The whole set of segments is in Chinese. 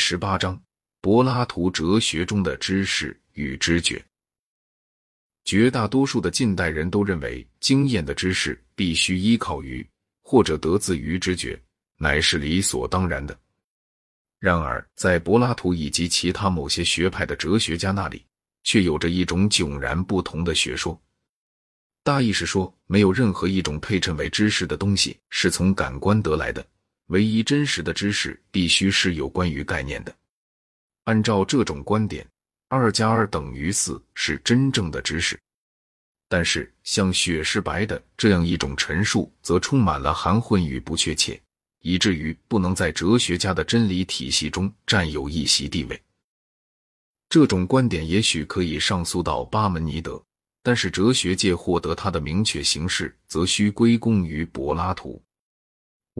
十八章：柏拉图哲学中的知识与知觉。绝大多数的近代人都认为，经验的知识必须依靠于或者得自于知觉，乃是理所当然的。然而，在柏拉图以及其他某些学派的哲学家那里，却有着一种迥然不同的学说。大意是说，没有任何一种配称为知识的东西是从感官得来的。唯一真实的知识必须是有关于概念的。按照这种观点，二加二等于四是真正的知识。但是，像雪是白的这样一种陈述，则充满了含混与不确切，以至于不能在哲学家的真理体系中占有一席地位。这种观点也许可以上溯到巴门尼德，但是哲学界获得它的明确形式，则需归功于柏拉图。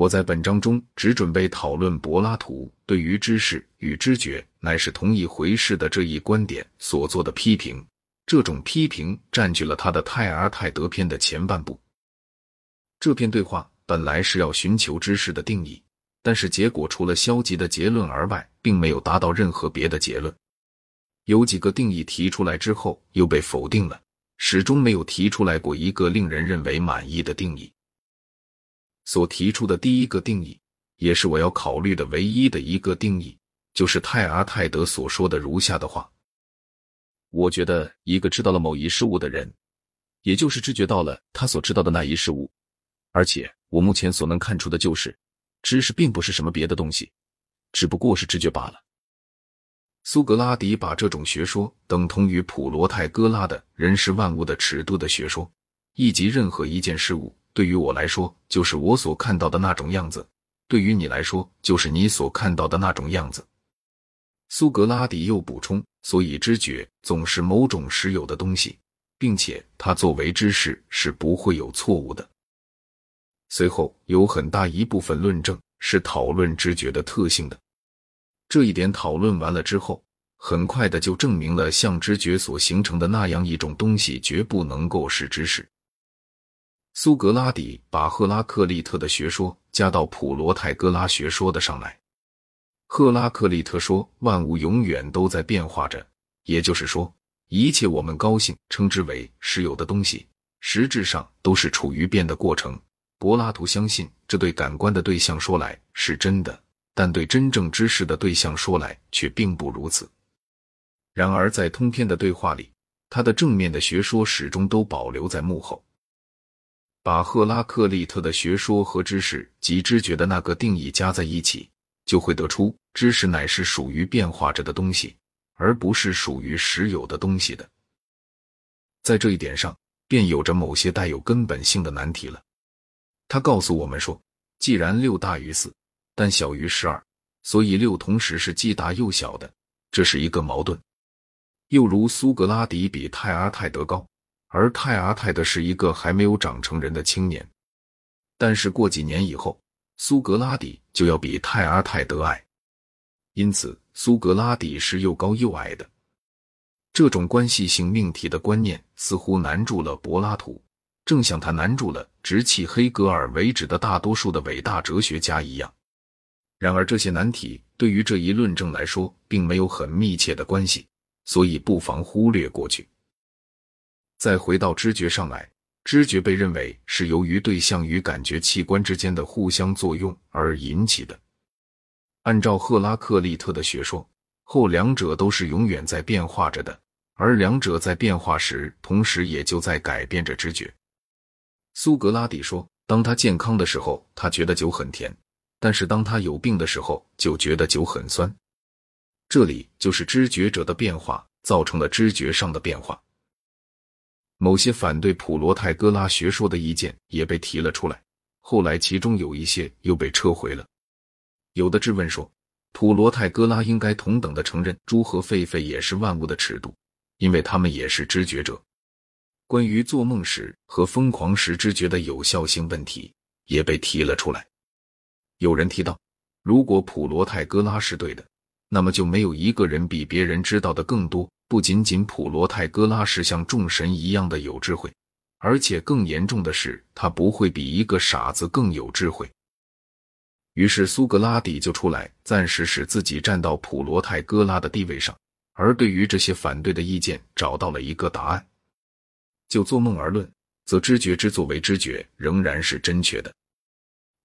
我在本章中只准备讨论柏拉图对于知识与知觉乃是同一回事的这一观点所做的批评。这种批评占据了他的《泰阿泰德篇》的前半部。这篇对话本来是要寻求知识的定义，但是结果除了消极的结论而外，并没有达到任何别的结论。有几个定义提出来之后又被否定了，始终没有提出来过一个令人认为满意的定义。所提出的第一个定义，也是我要考虑的唯一的一个定义，就是泰阿泰德所说的如下的话：我觉得一个知道了某一事物的人，也就是知觉到了他所知道的那一事物，而且我目前所能看出的就是，知识并不是什么别的东西，只不过是知觉罢了。苏格拉底把这种学说等同于普罗泰戈拉的人是万物的尺度的学说，以及任何一件事物。对于我来说，就是我所看到的那种样子；对于你来说，就是你所看到的那种样子。苏格拉底又补充：所以知觉总是某种实有的东西，并且它作为知识是不会有错误的。随后有很大一部分论证是讨论知觉的特性的。这一点讨论完了之后，很快的就证明了像知觉所形成的那样一种东西绝不能够是知识。苏格拉底把赫拉克利特的学说加到普罗泰戈拉学说的上来。赫拉克利特说，万物永远都在变化着，也就是说，一切我们高兴称之为实有的东西，实质上都是处于变的过程。柏拉图相信，这对感官的对象说来是真的，但对真正知识的对象说来却并不如此。然而，在通篇的对话里，他的正面的学说始终都保留在幕后。把赫拉克利特的学说和知识及知觉的那个定义加在一起，就会得出知识乃是属于变化着的东西，而不是属于实有的东西的。在这一点上，便有着某些带有根本性的难题了。他告诉我们说，既然六大于四，但小于十二，所以六同时是既大又小的，这是一个矛盾。又如苏格拉底比泰阿泰德高。而泰阿泰德是一个还没有长成人的青年，但是过几年以后，苏格拉底就要比泰阿泰德矮，因此苏格拉底是又高又矮的。这种关系性命题的观念似乎难住了柏拉图，正像他难住了直起黑格尔为止的大多数的伟大哲学家一样。然而，这些难题对于这一论证来说并没有很密切的关系，所以不妨忽略过去。再回到知觉上来，知觉被认为是由于对象与感觉器官之间的互相作用而引起的。按照赫拉克利特的学说，后两者都是永远在变化着的，而两者在变化时，同时也就在改变着知觉。苏格拉底说，当他健康的时候，他觉得酒很甜；但是当他有病的时候，就觉得酒很酸。这里就是知觉者的变化造成了知觉上的变化。某些反对普罗泰戈拉学说的意见也被提了出来，后来其中有一些又被撤回了。有的质问说，普罗泰戈拉应该同等的承认猪和狒狒也是万物的尺度，因为他们也是知觉者。关于做梦时和疯狂时知觉的有效性问题也被提了出来。有人提到，如果普罗泰戈拉是对的，那么就没有一个人比别人知道的更多。不仅仅普罗泰戈拉是像众神一样的有智慧，而且更严重的是，他不会比一个傻子更有智慧。于是苏格拉底就出来，暂时使自己站到普罗泰戈拉的地位上，而对于这些反对的意见，找到了一个答案。就做梦而论，则知觉之作为知觉，仍然是真确的。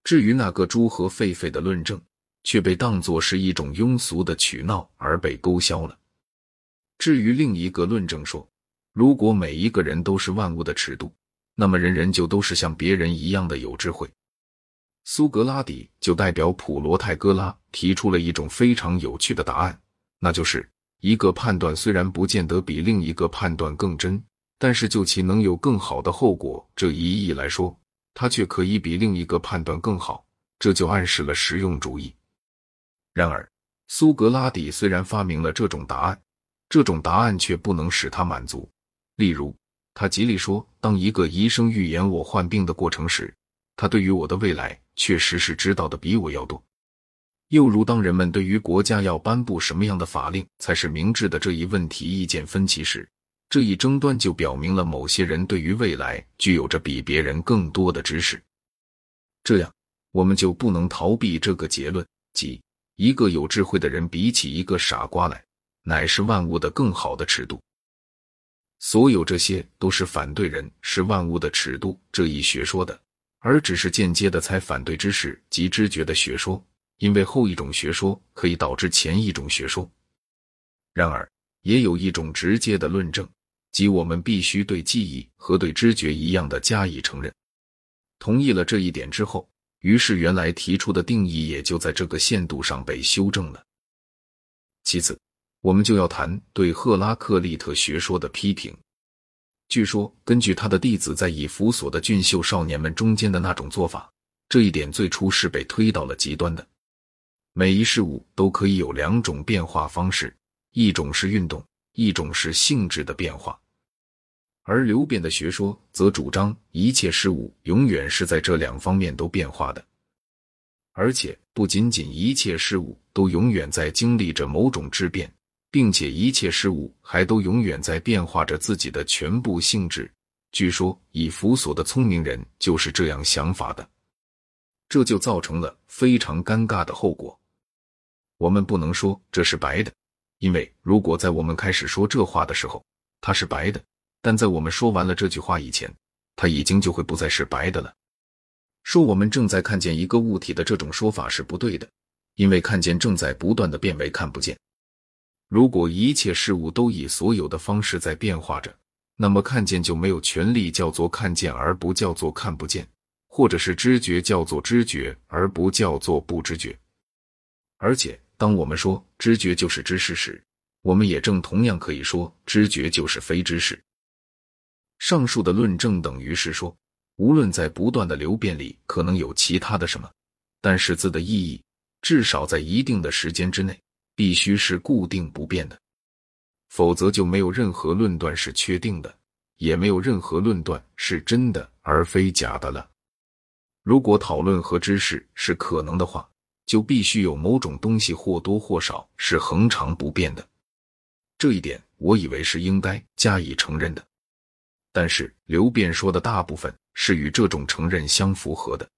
至于那个猪和狒狒的论证，却被当作是一种庸俗的取闹而被勾销了。至于另一个论证说，如果每一个人都是万物的尺度，那么人人就都是像别人一样的有智慧。苏格拉底就代表普罗泰戈拉提出了一种非常有趣的答案，那就是一个判断虽然不见得比另一个判断更真，但是就其能有更好的后果这一意义来说，它却可以比另一个判断更好。这就暗示了实用主义。然而，苏格拉底虽然发明了这种答案，这种答案却不能使他满足。例如，他极力说，当一个医生预言我患病的过程时，他对于我的未来确实是知道的比我要多。又如，当人们对于国家要颁布什么样的法令才是明智的这一问题意见分歧时，这一争端就表明了某些人对于未来具有着比别人更多的知识。这样，我们就不能逃避这个结论，即一个有智慧的人比起一个傻瓜来，乃是万物的更好的尺度。所有这些都是反对人是万物的尺度这一学说的。而只是间接的才反对知识及知觉的学说，因为后一种学说可以导致前一种学说。然而，也有一种直接的论证，即我们必须对记忆和对知觉一样的加以承认。同意了这一点之后，于是原来提出的定义也就在这个限度上被修正了。其次，我们就要谈对赫拉克利特学说的批评。据说，根据他的弟子在以弗所的俊秀少年们中间的那种做法，这一点最初是被推到了极端的。每一事物都可以有两种变化方式，一种是运动，一种是性质的变化。而流变的学说则主张一切事物永远是在这两方面都变化的，而且不仅仅一切事物都永远在经历着某种质变。并且一切事物还都永远在变化着自己的全部性质。据说以弗所的聪明人就是这样想法的，这就造成了非常尴尬的后果。我们不能说这是白的，因为如果在我们开始说这话的时候它是白的，但在我们说完了这句话以前，它已经就会不再是白的了。说我们正在看见一个物体的这种说法是不对的，因为看见正在不断的变为看不见。如果一切事物都以所有的方式在变化着，那么看见就没有权利叫做看见而不叫做看不见，或者是知觉叫做知觉而不叫做不知觉。而且，当我们说知觉就是知识时，我们也正同样可以说知觉就是非知识。上述的论证等于是说，无论在不断的流变里可能有其他的什么，但是字的意义至少在一定的时间之内。必须是固定不变的，否则就没有任何论断是确定的，也没有任何论断是真的而非假的了。如果讨论和知识是可能的话，就必须有某种东西或多或少是恒常不变的。这一点我以为是应该加以承认的，但是刘辩说的大部分是与这种承认相符合的。